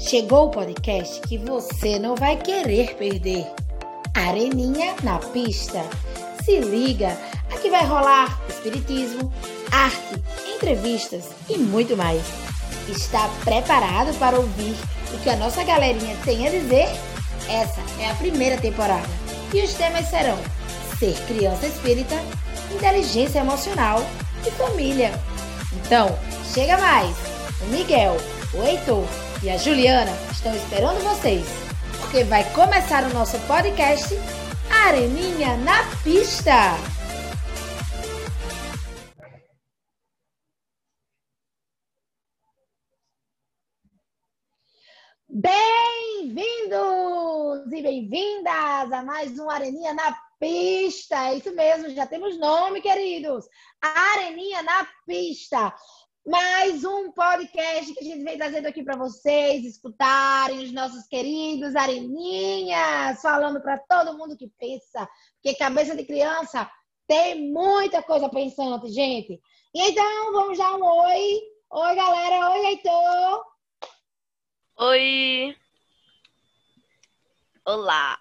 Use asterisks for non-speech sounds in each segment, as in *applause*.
Chegou o podcast que você não vai querer perder. Areninha na pista. Se liga, aqui vai rolar espiritismo, arte, entrevistas e muito mais. Está preparado para ouvir o que a nossa galerinha tem a dizer? Essa é a primeira temporada e os temas serão ser criança espírita, inteligência emocional e família. Então, chega mais! O Miguel, o Heitor e a Juliana estão esperando vocês, porque vai começar o nosso podcast Areninha na Pista! Bem-vindos e bem-vindas a mais um Areninha na Pista. É isso mesmo, já temos nome, queridos. Areninha na Pista. Mais um podcast que a gente vem trazendo aqui para vocês escutarem os nossos queridos areninhas, falando para todo mundo que pensa, porque cabeça de criança tem muita coisa pensando, gente. E então, vamos dar um oi. Oi, galera. Oi, Heitor. Oi. Olá.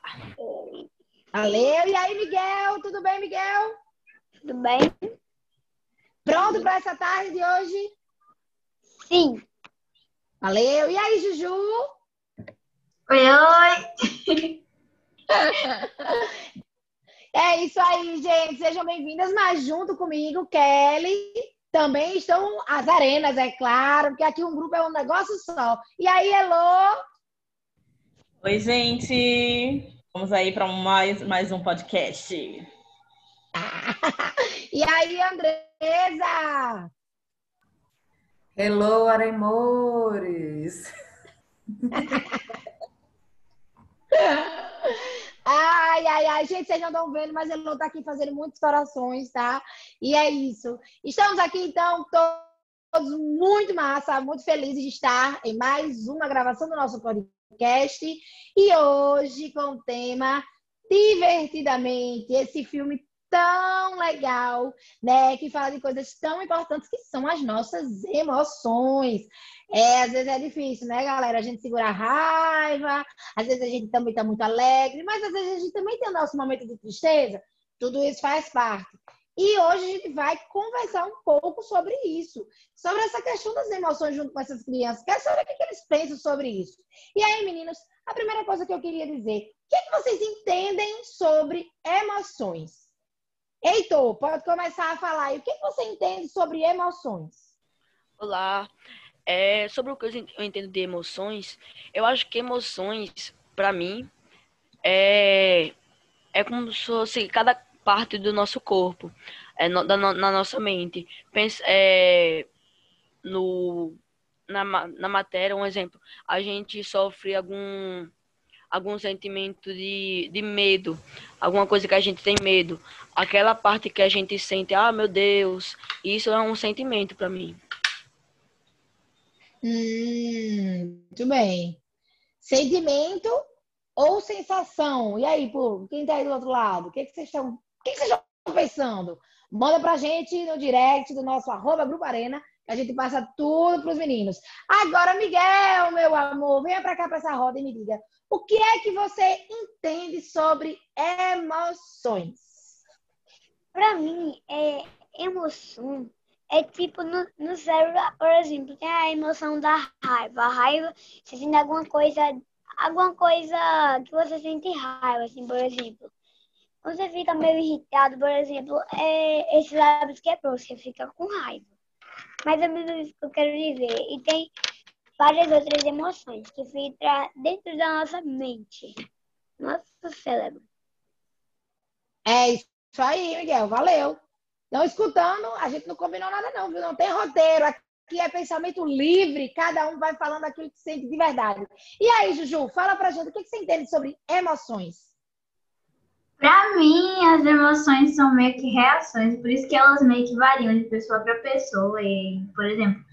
Valeu. E aí, Miguel? Tudo bem, Miguel? Tudo bem? Pronto para essa tarde de hoje? Sim. Valeu. E aí, Juju? Oi, oi. *laughs* é isso aí, gente. Sejam bem-vindas, mas junto comigo, Kelly, também estão as arenas, é claro, porque aqui um grupo é um negócio só. E aí, Elô? Oi, gente. Vamos aí para mais, mais um podcast. *laughs* e aí, Andresa? Hello, Aremores! *laughs* Ai, ai, ai, gente, vocês não estão vendo, mas ele não está aqui fazendo muitas orações, tá? E é isso. Estamos aqui, então, todos muito massa, muito felizes de estar em mais uma gravação do nosso podcast. E hoje com o tema Divertidamente, esse filme tão legal, né? Que fala de coisas tão importantes que são as nossas emoções. É, às vezes é difícil, né, galera? A gente segura a raiva, às vezes a gente também tá muito alegre, mas às vezes a gente também tem o nosso momento de tristeza. Tudo isso faz parte. E hoje a gente vai conversar um pouco sobre isso, sobre essa questão das emoções junto com essas crianças. Quero saber o que eles pensam sobre isso. E aí, meninos, a primeira coisa que eu queria dizer: o que, é que vocês entendem sobre emoções? Heitor, pode começar a falar. E o que você entende sobre emoções? Olá. É, sobre o que eu entendo de emoções, eu acho que emoções, para mim, é, é como se fosse cada parte do nosso corpo, é, no, da, na nossa mente. Pensa, é, no, na, na matéria, um exemplo, a gente sofre algum algum sentimento de, de medo, alguma coisa que a gente tem medo, aquela parte que a gente sente, ah, meu Deus, isso é um sentimento para mim. Hum, muito bem. Sentimento ou sensação? E aí, pô, quem tá aí do outro lado? O que, que vocês estão. O que, que vocês estão pensando? Manda pra gente no direct do nosso arroba Grupo Arena, que a gente passa tudo pros meninos. Agora, Miguel, meu amor, venha pra cá pra essa roda e me diga. O que é que você entende sobre emoções? Para mim, é, emoção é tipo no, no cérebro, por exemplo, tem a emoção da raiva. A raiva, você sente alguma coisa, alguma coisa que você sente raiva, assim, por exemplo. Você fica meio irritado, por exemplo, é esses lábios quebrou, você fica com raiva. Mais ou menos isso que eu quero dizer. E tem várias outras emoções que ficam dentro da nossa mente, nosso cérebro. É isso aí, Miguel, valeu. Não escutando, a gente não combinou nada não, viu? Não tem roteiro, aqui é pensamento livre, cada um vai falando aquilo que sente de verdade. E aí, Juju, fala pra gente, o que você entende sobre emoções? Para mim, as emoções são meio que reações, por isso que elas meio que variam de pessoa para pessoa. E, por exemplo,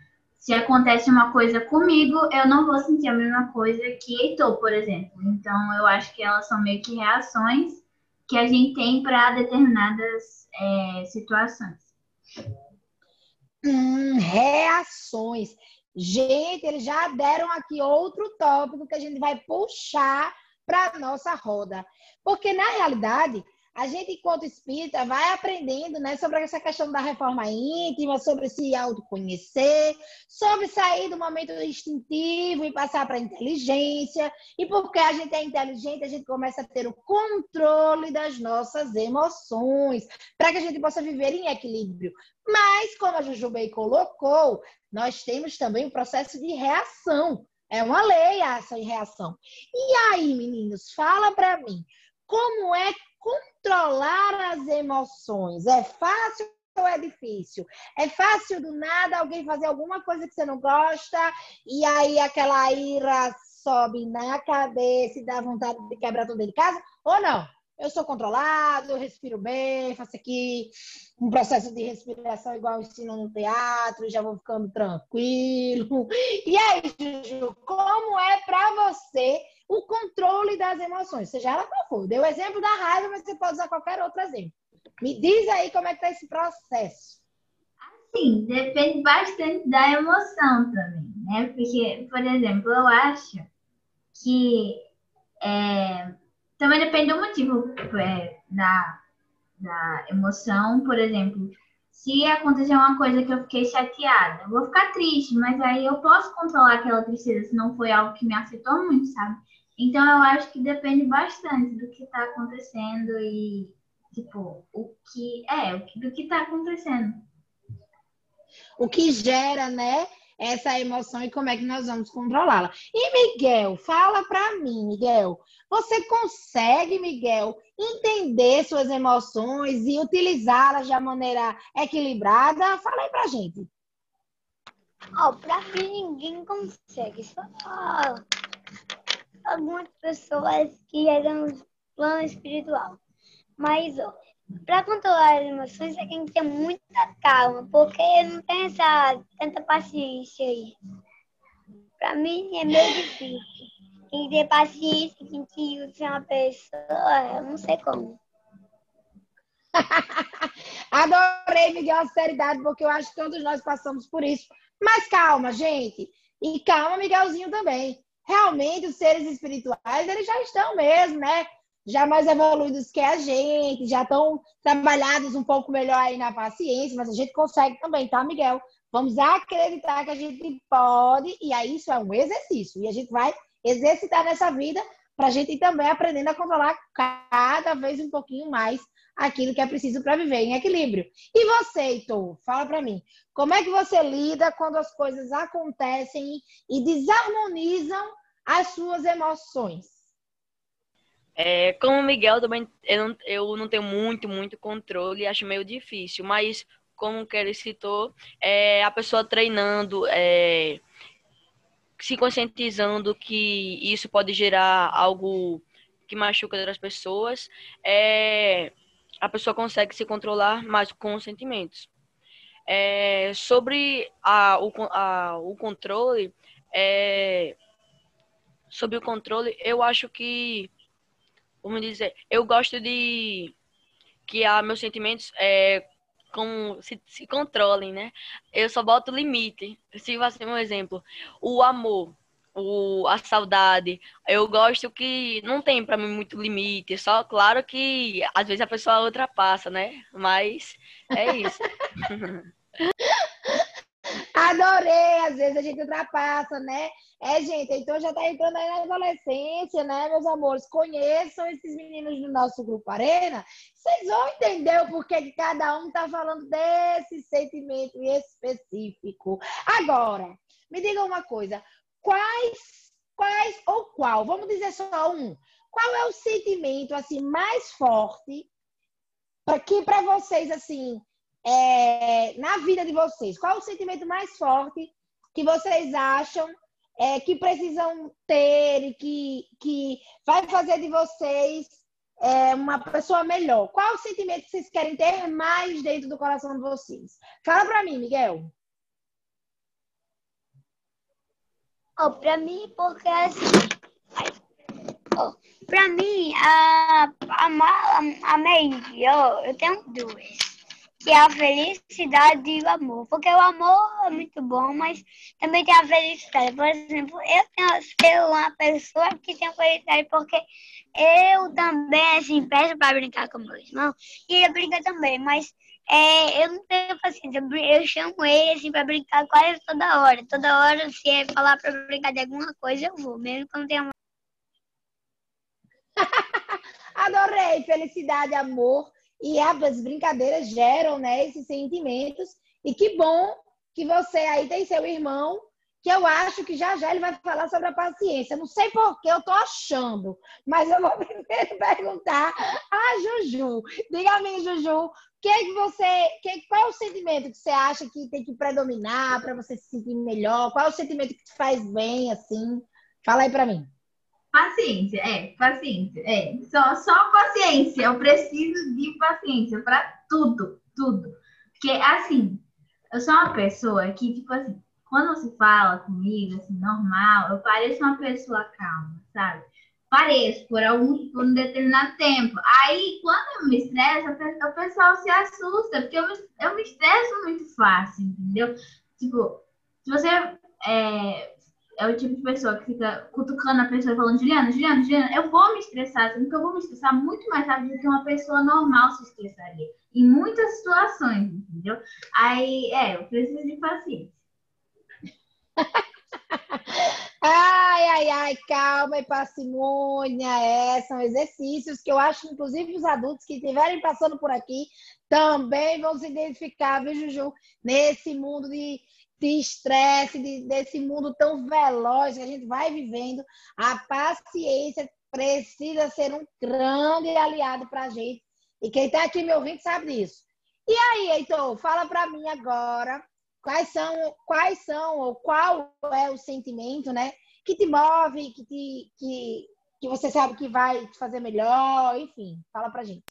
se acontece uma coisa comigo, eu não vou sentir a mesma coisa que Heitor, por exemplo. Então, eu acho que elas são meio que reações que a gente tem para determinadas é, situações. Hum, reações. Gente, eles já deram aqui outro tópico que a gente vai puxar para nossa roda. Porque, na realidade, a gente, enquanto espírita, vai aprendendo né, sobre essa questão da reforma íntima, sobre se autoconhecer, sobre sair do momento instintivo e passar para a inteligência. E porque a gente é inteligente, a gente começa a ter o controle das nossas emoções, para que a gente possa viver em equilíbrio. Mas, como a Jujubei colocou, nós temos também o processo de reação. É uma lei a ação e reação. E aí, meninos, fala para mim, como é controlar as emoções? É fácil ou é difícil? É fácil do nada alguém fazer alguma coisa que você não gosta e aí aquela ira sobe na cabeça e dá vontade de quebrar tudo em casa? Ou não? Eu sou controlado, eu respiro bem, faço aqui um processo de respiração igual ensino no teatro, já vou ficando tranquilo. E aí, Juju, como é para você o controle das emoções, seja ela qual for. Deu o exemplo da raiva, mas você pode usar qualquer outro exemplo. Me diz aí como é que tá esse processo. Assim, depende bastante da emoção também, né? Porque, por exemplo, eu acho que é, também depende do motivo é, da, da emoção. Por exemplo, se acontecer uma coisa que eu fiquei chateada, eu vou ficar triste, mas aí eu posso controlar aquela tristeza se não foi algo que me afetou muito, sabe? Então eu acho que depende bastante do que está acontecendo e, tipo, o que é, do que está acontecendo. O que gera, né? Essa emoção e como é que nós vamos controlá-la. E Miguel, fala para mim, Miguel. Você consegue, Miguel, entender suas emoções e utilizá-las de maneira equilibrada? Fala aí pra gente. Ó, oh, pra mim ninguém consegue. Só algumas pessoas que eram no plano espiritual. Mas, ó, para controlar as emoções, é tem que ter muita calma, porque não tem essa tanta paciência aí. Para mim é meio difícil. Tem que ter paciência, tem que ser uma pessoa, eu não sei como. *laughs* Adorei, Miguel, a seriedade, porque eu acho que todos nós passamos por isso. Mas calma, gente. E calma, Miguelzinho também realmente os seres espirituais, eles já estão mesmo, né? Já mais evoluídos que a gente, já estão trabalhados um pouco melhor aí na paciência, mas a gente consegue também, tá, Miguel? Vamos acreditar que a gente pode, e aí isso é um exercício, e a gente vai exercitar nessa vida para a gente também aprendendo a controlar cada vez um pouquinho mais aquilo que é preciso para viver em equilíbrio. E você, Heitor, fala para mim, como é que você lida quando as coisas acontecem e desarmonizam as suas emoções? É, como o Miguel também, eu não, eu não tenho muito, muito controle, acho meio difícil, mas como o Kelly citou, é, a pessoa treinando, é, se conscientizando que isso pode gerar algo que machuca outras pessoas, é, a pessoa consegue se controlar mais com os sentimentos. É, sobre a, o, a, o controle, é, sobre o controle, eu acho que, vamos dizer, eu gosto de que a, meus sentimentos é, com, se, se controlem, né? Eu só boto limite. Se vai ser um exemplo, o amor o, a saudade. Eu gosto que não tem para mim muito limite, só claro que às vezes a pessoa ultrapassa, né? Mas é isso. *laughs* Adorei, às vezes a gente ultrapassa, né? É, gente, então já tá entrando aí na adolescência, né, meus amores? Conheçam esses meninos do nosso grupo Arena. Vocês vão entender o porquê que cada um tá falando desse sentimento específico. Agora, me diga uma coisa quais, quais ou qual, vamos dizer só um, qual é o sentimento assim mais forte para que para vocês assim é, na vida de vocês? Qual é o sentimento mais forte que vocês acham é, que precisam ter e que, que vai fazer de vocês é, uma pessoa melhor? Qual é o sentimento que vocês querem ter mais dentro do coração de vocês? Fala para mim, Miguel. Oh, para mim, porque assim. Oh, mim, a, a, a, a média, eu tenho duas. que é a felicidade e o amor. Porque o amor é muito bom, mas também tem a felicidade. Por exemplo, eu tenho ser uma pessoa que tem felicidade porque eu também, assim, peço para brincar com meu irmão e ele brinca também, mas é, eu não tenho paciência. Eu chamo ele assim para brincar quase toda hora. Toda hora, se é falar para brincar de alguma coisa, eu vou, mesmo não tenha. *laughs* Adorei! Felicidade, amor. E as brincadeiras geram né, esses sentimentos. E que bom que você aí tem seu irmão, que eu acho que já já ele vai falar sobre a paciência. Não sei por que eu tô achando, mas eu vou *laughs* primeiro perguntar a Juju. Diga a mim, Juju, que você, que, qual é o sentimento que você acha que tem que predominar para você se sentir melhor? Qual é o sentimento que te faz bem, assim? Fala aí para mim. Paciência, é, paciência, é. Só, só paciência. Eu preciso de paciência para tudo, tudo. Porque, assim, eu sou uma pessoa que, tipo assim, quando você fala comigo, assim, normal, eu pareço uma pessoa calma, sabe? Pareço, por algum por um determinado tempo. Aí, quando eu me estresso, o pessoal se assusta, porque eu me, eu me estresso muito fácil, entendeu? Tipo, se você é, é o tipo de pessoa que fica cutucando a pessoa falando, Juliana, Juliana, Juliana, eu vou me estressar, porque eu vou me estressar muito mais rápido do que uma pessoa normal se estressaria. Em muitas situações, entendeu? Aí, é, eu preciso de paciência. *laughs* ai, ai, ai, calma e parcimônia. É, são exercícios que eu acho, inclusive, os adultos que estiverem passando por aqui também vão se identificar, viu, Juju? Nesse mundo de de estresse, de, desse mundo tão veloz que a gente vai vivendo, a paciência precisa ser um grande aliado para a gente. E quem está aqui me ouvindo sabe disso. E aí, Heitor, fala para mim agora quais são, quais são, ou qual é o sentimento, né, que te move, que, te, que, que você sabe que vai te fazer melhor, enfim, fala pra gente.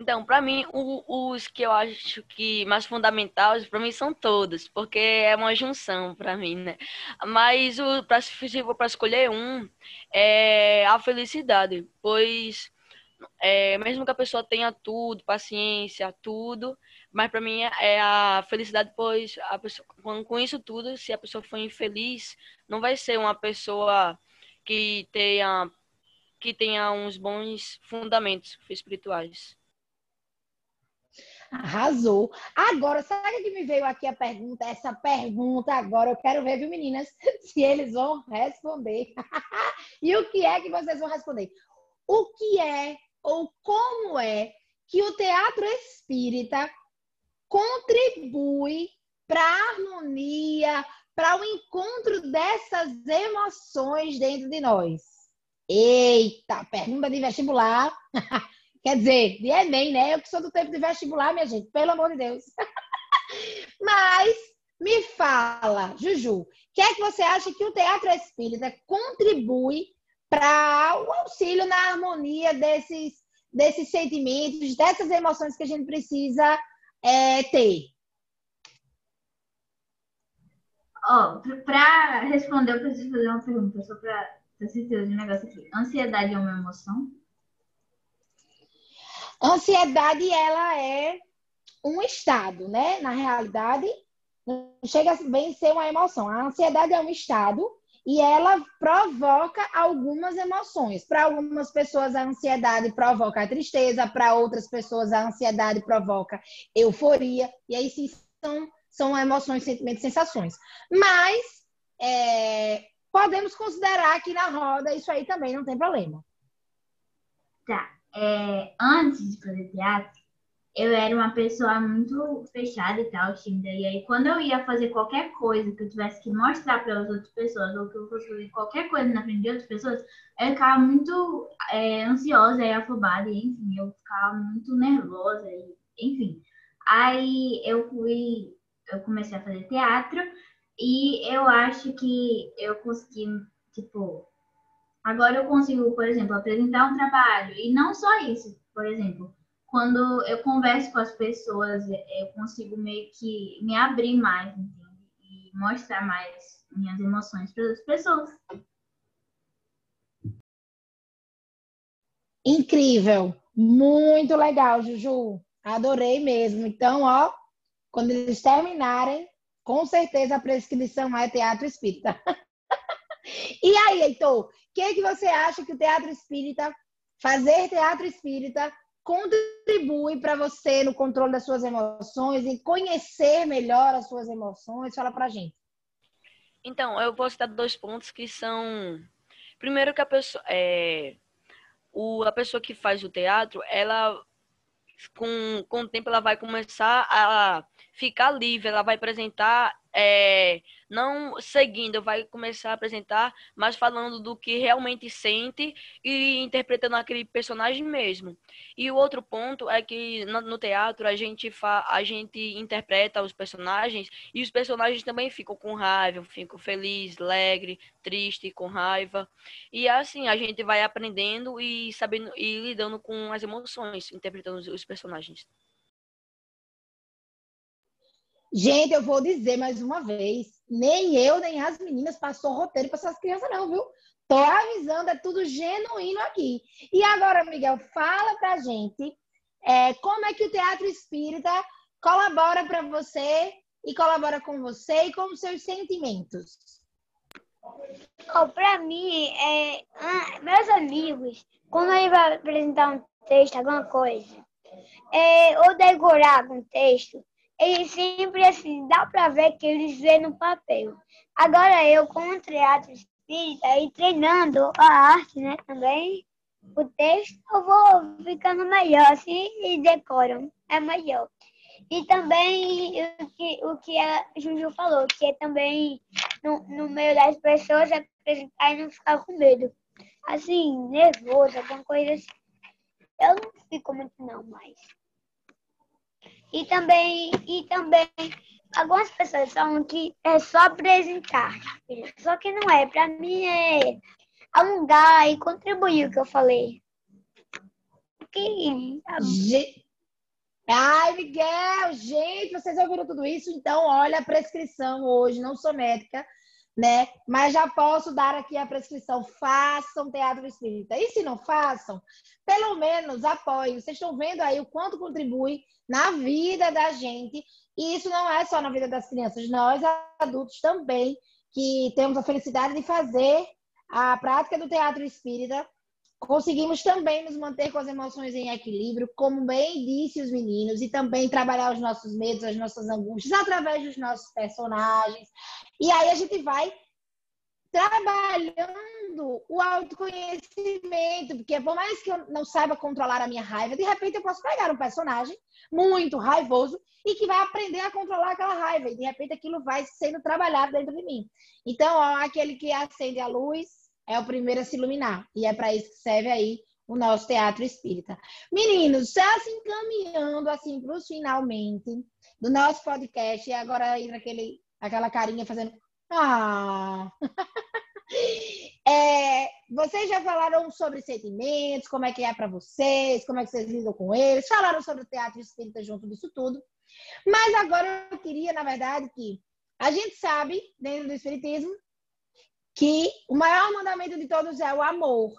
Então, para mim, o, os que eu acho que mais fundamentais, para mim são todos, porque é uma junção para mim, né? Mas o para se for para escolher um, é a felicidade, pois é, mesmo que a pessoa tenha tudo, paciência, tudo, mas para mim é a felicidade, pois a pessoa, com, isso tudo, se a pessoa for infeliz, não vai ser uma pessoa que tenha que tenha uns bons fundamentos espirituais. Arrasou. Agora, sabe que me veio aqui a pergunta? Essa pergunta agora, eu quero ver, viu, meninas, *laughs* se eles vão responder. *laughs* e o que é que vocês vão responder? O que é ou como é que o teatro espírita contribui para a harmonia, para o encontro dessas emoções dentro de nós? Eita, pergunta de vestibular. *laughs* Quer dizer, de Enem, né? Eu que sou do tempo de vestibular, minha gente, pelo amor de Deus. *laughs* Mas me fala, Juju, o que é que você acha que o teatro espírita contribui para o auxílio na harmonia desses, desses sentimentos, dessas emoções que a gente precisa é, ter? Oh, para responder, eu preciso fazer uma pergunta, só para ter certeza de um negócio aqui. Ansiedade é uma emoção? Ansiedade, ela é um estado, né? Na realidade, não chega bem ser uma emoção. A ansiedade é um estado e ela provoca algumas emoções. Para algumas pessoas, a ansiedade provoca a tristeza, para outras pessoas, a ansiedade provoca euforia. E aí sim são, são emoções, sentimentos, sensações. Mas é, podemos considerar aqui na roda isso aí também, não tem problema. Tá é, antes de fazer teatro, eu era uma pessoa muito fechada e tal, tímida. E aí, quando eu ia fazer qualquer coisa que eu tivesse que mostrar para as outras pessoas, ou que eu fosse fazer qualquer coisa na frente de outras pessoas, eu ficava muito é, ansiosa e afobada, e enfim, eu ficava muito nervosa, e, enfim. Aí eu fui, eu comecei a fazer teatro, e eu acho que eu consegui, tipo, Agora eu consigo, por exemplo, apresentar um trabalho. E não só isso, por exemplo, quando eu converso com as pessoas, eu consigo meio que me abrir mais, entende? E mostrar mais minhas emoções para as pessoas. Incrível! Muito legal, Juju. Adorei mesmo. Então, ó, quando eles terminarem, com certeza a prescrição é teatro espírita. *laughs* e aí, Heitor, o que, que você acha que o teatro espírita, fazer teatro espírita, contribui para você no controle das suas emoções e conhecer melhor as suas emoções? Fala pra gente. Então, eu vou citar dois pontos que são. Primeiro, que a pessoa. É... O, a pessoa que faz o teatro, ela. Com, com o tempo, ela vai começar a ficar livre, ela vai apresentar é, não seguindo, vai começar a apresentar, mas falando do que realmente sente e interpretando aquele personagem mesmo. E o outro ponto é que no, teatro a gente, fa, a gente interpreta os personagens e os personagens também ficam com raiva, ficam feliz, alegre, triste, com raiva. E assim a gente vai aprendendo e sabendo e lidando com as emoções, interpretando os, os personagens. Gente, eu vou dizer mais uma vez, nem eu, nem as meninas passou roteiro para essas crianças não, viu? Tô avisando, é tudo genuíno aqui. E agora, Miguel, fala pra gente é, como é que o Teatro Espírita colabora para você e colabora com você e com os seus sentimentos. Oh, para mim, é, ah, meus amigos, quando ele vai apresentar um texto, alguma coisa, é, ou decorar algum texto, eles sempre assim, dá para ver que eles vê no papel. Agora eu, com o teatro espírita e treinando a arte, né, também, o texto, eu vou ficando melhor, assim, e decoram. É melhor. E também o que, o que a Juju falou, que é também no, no meio das pessoas apresentar e não ficar com medo. Assim, nervoso, alguma coisa assim. Eu não fico muito não, mas e também, e também algumas pessoas falam que é só apresentar. Só que não é. Para mim é alongar e contribuir o que eu falei. Que... Ai, Miguel, gente, vocês ouviram tudo isso? Então, olha a prescrição hoje, não sou médica, né? Mas já posso dar aqui a prescrição. Façam teatro espírita. E se não façam, pelo menos apoiem. Vocês estão vendo aí o quanto contribui na vida da gente. E isso não é só na vida das crianças, nós adultos também, que temos a felicidade de fazer a prática do teatro espírita, conseguimos também nos manter com as emoções em equilíbrio, como bem disse os meninos, e também trabalhar os nossos medos, as nossas angústias através dos nossos personagens. E aí a gente vai trabalhando o autoconhecimento, porque por mais que eu não saiba controlar a minha raiva, de repente eu posso pegar um personagem muito raivoso e que vai aprender a controlar aquela raiva, e de repente aquilo vai sendo trabalhado dentro de mim. Então, ó, aquele que acende a luz é o primeiro a se iluminar, e é para isso que serve aí o nosso teatro espírita. Meninos, já se encaminhando assim para os finalmente do nosso podcast, e agora entra aquele, aquela carinha fazendo ah! *laughs* É, vocês já falaram sobre sentimentos, como é que é para vocês, como é que vocês lidam com eles, falaram sobre o teatro espírita junto disso tudo. Mas agora eu queria, na verdade, que a gente sabe, dentro do espiritismo, que o maior mandamento de todos é o amor.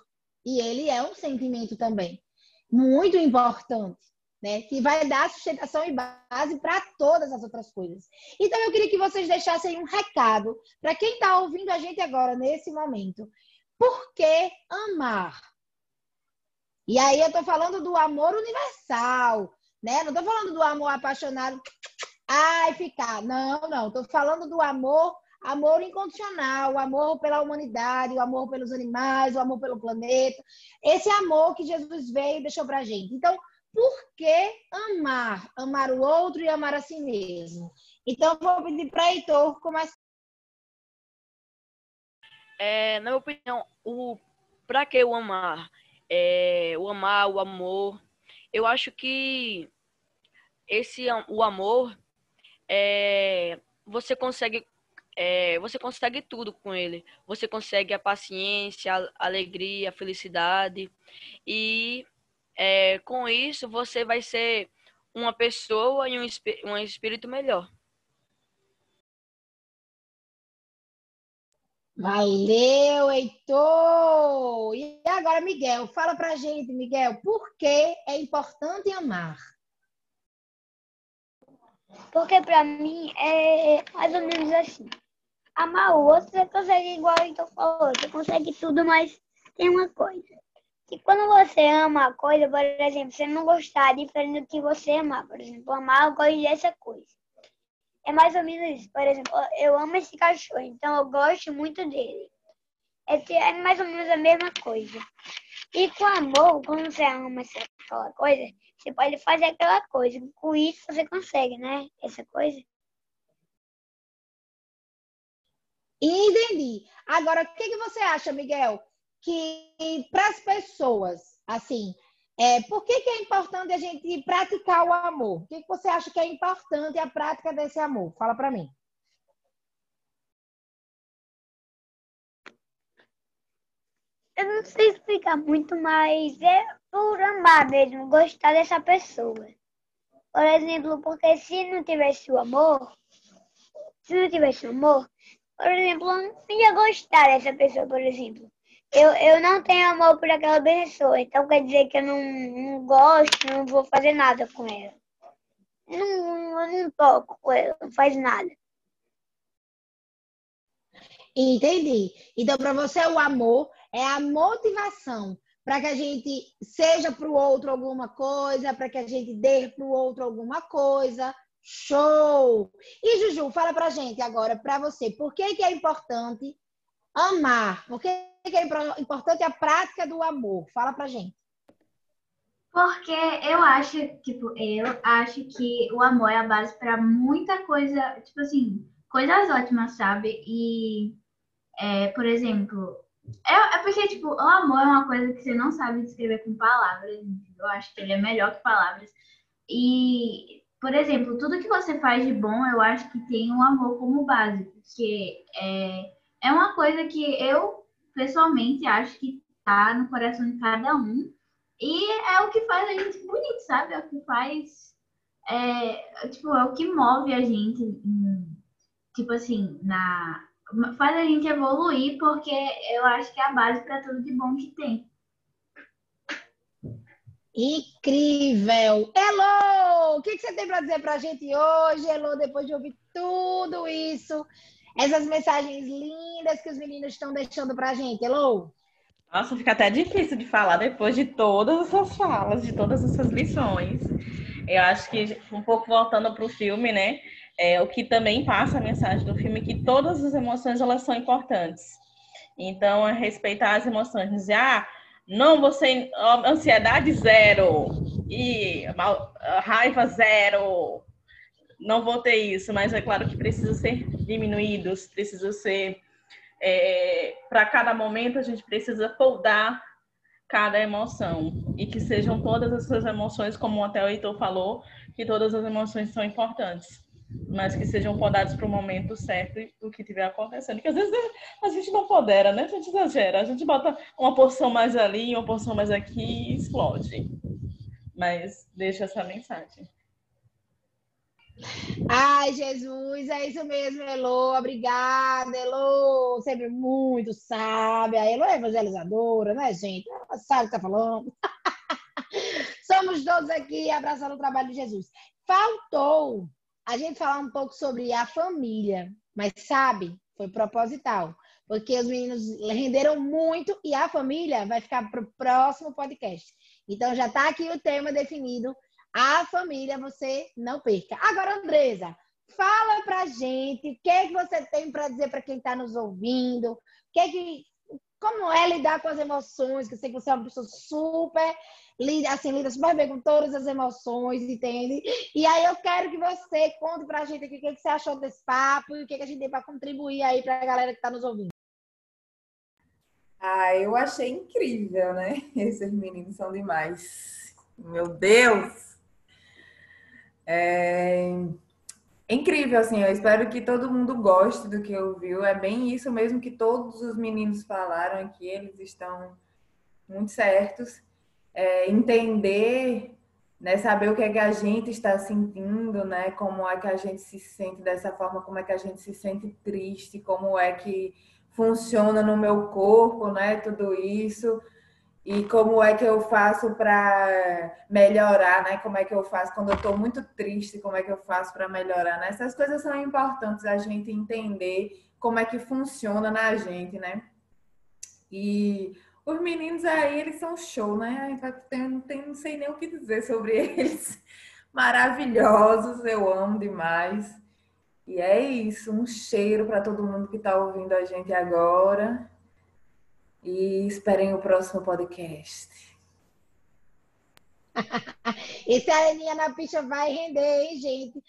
E ele é um sentimento também muito importante né? Que vai dar sustentação e base para todas as outras coisas. Então, eu queria que vocês deixassem um recado para quem está ouvindo a gente agora, nesse momento. Por que amar? E aí eu estou falando do amor universal, né? Não estou falando do amor apaixonado, ai, ficar. Não, não. Estou falando do amor, amor incondicional, o amor pela humanidade, o amor pelos animais, o amor pelo planeta. Esse amor que Jesus veio e deixou para a gente. Então, por que amar? Amar o outro e amar a si mesmo. Então, vou pedir para Heitor começar. É, na minha opinião, o para que o amar? É, o amar, o amor. Eu acho que esse o amor é, você consegue é, você consegue tudo com ele. Você consegue a paciência, a alegria, a felicidade e é, com isso você vai ser uma pessoa e um, um espírito melhor. Valeu, Heitor! E agora, Miguel, fala pra gente, Miguel, por que é importante amar? Porque pra mim é mais ou menos assim. Amar o outro, você consegue igual Então falou, você consegue tudo, mas tem uma coisa. Que quando você ama a coisa, por exemplo, você não gostar diferente do que você amar. Por exemplo, amar, eu gosto dessa coisa. É mais ou menos isso. Por exemplo, eu amo esse cachorro, então eu gosto muito dele. É, é mais ou menos a mesma coisa. E com amor, quando você ama aquela coisa, você pode fazer aquela coisa. Com isso você consegue, né? Essa coisa. Entendi. Agora, o que, que você acha, Miguel? Que para as pessoas, assim, é, por que, que é importante a gente praticar o amor? O que, que você acha que é importante a prática desse amor? Fala para mim. Eu não sei explicar muito, mas é por amar mesmo, gostar dessa pessoa. Por exemplo, porque se não tivesse o amor, se não tivesse o amor, por exemplo, eu não ia gostar dessa pessoa, por exemplo. Eu, eu não tenho amor por aquela pessoa, então quer dizer que eu não, não gosto, não vou fazer nada com ela. Não, eu não toco com ela, não faz nada. Entendi. Então, para você, o amor é a motivação para que a gente seja para o outro alguma coisa, para que a gente dê para o outro alguma coisa. Show! E Juju, fala pra gente agora, para você, por que, que é importante amar? Por que, que é importante a prática do amor? Fala pra gente. Porque eu acho, tipo, eu acho que o amor é a base para muita coisa, tipo assim, coisas ótimas, sabe? E, é, por exemplo, é, é porque, tipo, o amor é uma coisa que você não sabe descrever com palavras. Eu acho que ele é melhor que palavras. E, por exemplo, tudo que você faz de bom, eu acho que tem o um amor como base. Porque é, é uma coisa que eu, pessoalmente, acho que tá no coração de cada um. E é o que faz a gente bonito, sabe? É o que faz. É, tipo, é o que move a gente, tipo assim, na, faz a gente evoluir, porque eu acho que é a base para tudo de bom que tem. Incrível! Elo! O que, você tem para dizer para a gente hoje, Elo, depois de ouvir tudo isso? Essas mensagens lindas que os meninos estão deixando para a gente, Elo? Nossa, fica até difícil de falar depois de todas essas falas, de todas essas lições. Eu acho que, um pouco voltando para o filme, né? É, o que também passa a mensagem do filme é que todas as emoções elas são importantes. Então, é respeitar as emoções, dizer, ah, não você ansiedade zero e raiva zero, não vou ter isso, mas é claro que precisa ser diminuídos, precisa ser é, para cada momento a gente precisa podar cada emoção. E que sejam todas essas emoções, como até o Heitor falou, que todas as emoções são importantes mas que sejam podados para o momento certo do que estiver acontecendo. Porque às vezes a gente não podera, né? A gente exagera. A gente bota uma porção mais ali, uma porção mais aqui e explode. Mas deixa essa mensagem. Ai, Jesus, é isso mesmo, Elo. Obrigada, Elo. Sempre muito sábia. A Elo é evangelizadora, né, gente? Ela sabe o que está falando. *laughs* Somos todos aqui abraçando o trabalho de Jesus. Faltou a gente falar um pouco sobre a família, mas sabe, foi proposital, porque os meninos renderam muito e a família vai ficar para o próximo podcast. Então já está aqui o tema definido. A família você não perca. Agora, Andresa, fala pra gente o que, é que você tem para dizer para quem está nos ouvindo, o que é que, como é lidar com as emoções, que eu sei que você é uma pessoa super assim, lida super bem com todas as emoções, entende? E aí eu quero que você conte pra gente aqui o que, que você achou desse papo e o que, que a gente tem para contribuir aí pra galera que tá nos ouvindo. Ah, eu achei incrível, né? *laughs* Esses meninos são demais. Meu Deus! É... Incrível, assim, eu espero que todo mundo goste do que ouviu. É bem isso mesmo que todos os meninos falaram aqui, eles estão muito certos é, entender, né, saber o que é que a gente está sentindo, né, como é que a gente se sente dessa forma, como é que a gente se sente triste, como é que funciona no meu corpo, né, tudo isso. E como é que eu faço para melhorar, né? Como é que eu faço quando eu estou muito triste, como é que eu faço para melhorar, né? Essas coisas são importantes a gente entender como é que funciona na gente, né? E os meninos aí, eles são show, né? Tem, tem, não sei nem o que dizer sobre *laughs* eles. Maravilhosos, eu amo demais. E é isso, um cheiro para todo mundo que está ouvindo a gente agora. E esperem o próximo podcast. *laughs* Esse Areninha na Picha vai render, hein, gente?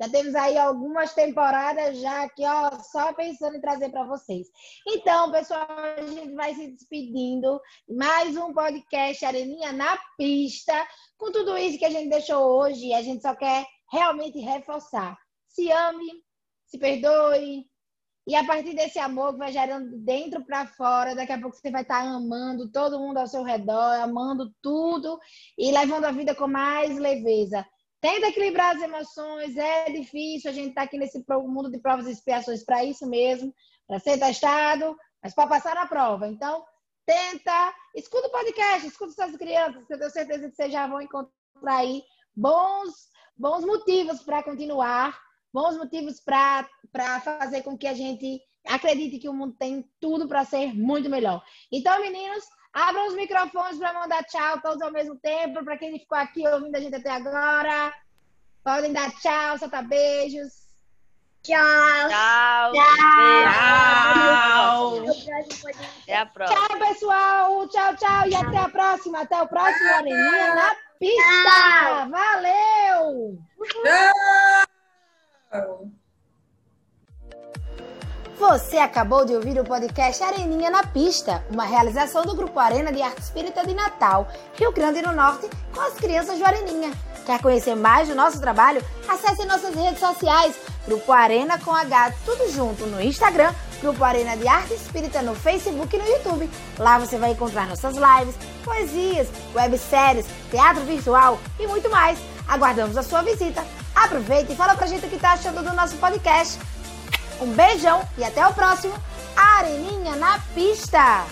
Já temos aí algumas temporadas já aqui, ó, só pensando em trazer para vocês. Então, pessoal, a gente vai se despedindo. Mais um podcast Areninha na Pista. Com tudo isso que a gente deixou hoje, a gente só quer realmente reforçar. Se ame, se perdoe, e a partir desse amor que vai gerando dentro para fora, daqui a pouco você vai estar tá amando todo mundo ao seu redor, amando tudo e levando a vida com mais leveza. Tenta equilibrar as emoções, é difícil, a gente está aqui nesse mundo de provas e expiações para isso mesmo, para ser testado, mas para passar na prova. Então, tenta, escuta o podcast, escuta suas crianças, que eu tenho certeza que vocês já vão encontrar aí bons, bons motivos para continuar bons motivos para fazer com que a gente acredite que o mundo tem tudo para ser muito melhor. Então, meninos, abram os microfones para mandar tchau todos ao mesmo tempo. Para quem ficou aqui ouvindo a gente até agora, podem dar tchau, soltar beijos. Tchau. Tchau. Tchau. Até a próxima. Tchau, pessoal. Tchau, tchau. E até a próxima. Até o próximo Areninha na pista. Valeu. Tchau. Você acabou de ouvir o podcast Areninha na Pista, uma realização do Grupo Arena de Arte Espírita de Natal, Rio Grande do Norte, com as crianças do Areninha. Quer conhecer mais do nosso trabalho? Acesse nossas redes sociais, Grupo Arena com H, tudo junto, no Instagram, Grupo Arena de Arte Espírita no Facebook e no YouTube. Lá você vai encontrar nossas lives, poesias, webséries, teatro virtual e muito mais. Aguardamos a sua visita. Aproveita e fala pra gente o que tá achando do nosso podcast. Um beijão e até o próximo Areninha na Pista!